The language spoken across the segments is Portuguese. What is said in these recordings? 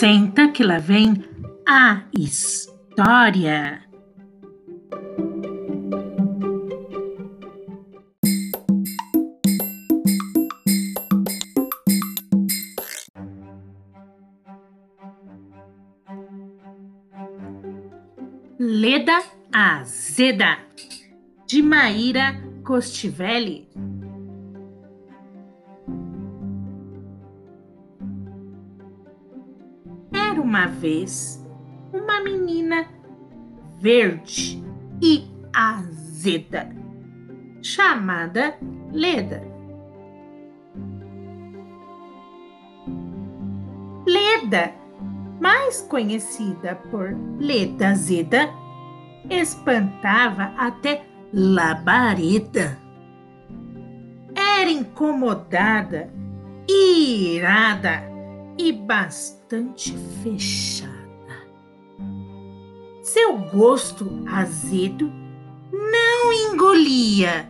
Senta que lá vem a história. Leda Azeda, de Maíra Costivelli. Era uma vez uma menina verde e azeda, chamada Leda. Leda, mais conhecida por Leda Azeda, espantava até labareda. Era incomodada, irada e bastante fechada. Seu gosto azedo não engolia,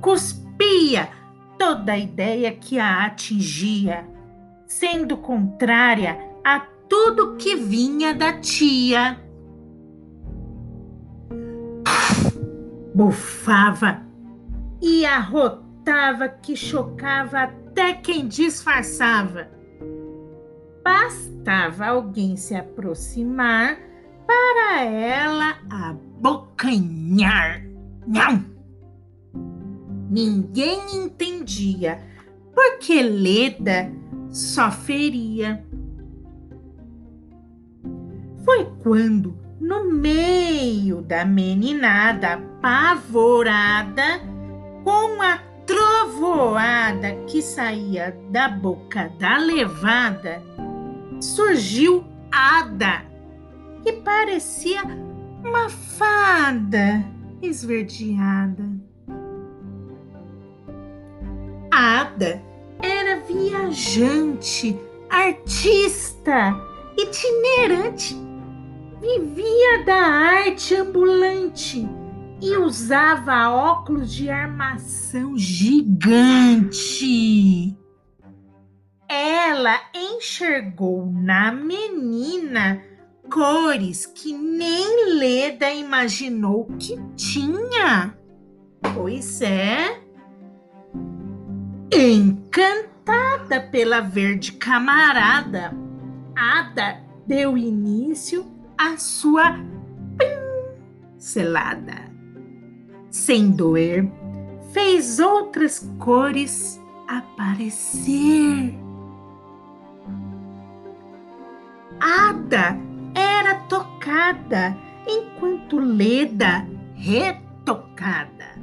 cuspia toda a ideia que a atingia, sendo contrária a tudo que vinha da tia. Bufava e arrotava que chocava até quem disfarçava. Bastava alguém se aproximar para ela abocanhar. Não! Ninguém entendia porque Leda só feria. Foi quando no meio da meninada apavorada, com a trovoada que saía da boca da levada, surgiu Ada, que parecia uma fada esverdeada. Ada era viajante, artista, itinerante vivia da arte ambulante e usava óculos de armação gigante. Ela enxergou na menina cores que nem Leda imaginou que tinha. Pois é. Encantada pela verde camarada, Ada deu início a sua pincelada. Sem doer, fez outras cores aparecer. Ada era tocada, enquanto Leda retocada.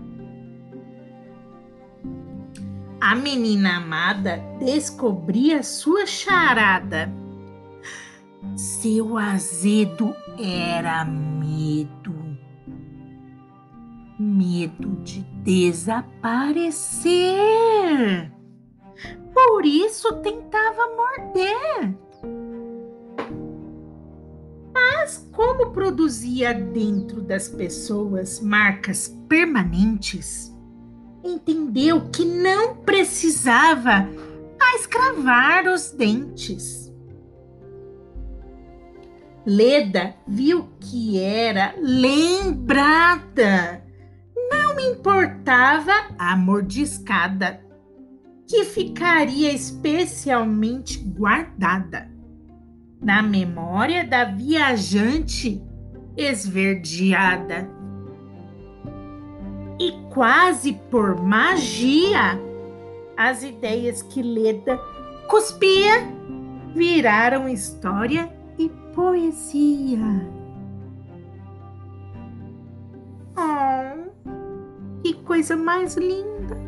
A menina amada descobria sua charada seu azedo era medo. Medo de desaparecer. Por isso tentava morder. Como produzia dentro das pessoas marcas permanentes, entendeu que não precisava mais cravar os dentes. Leda viu que era lembrada. Não importava a mordiscada, que ficaria especialmente guardada na memória da viajante esverdeada. E quase por magia, as ideias que Leda cuspia viraram história e poesia. Oh, que coisa mais linda!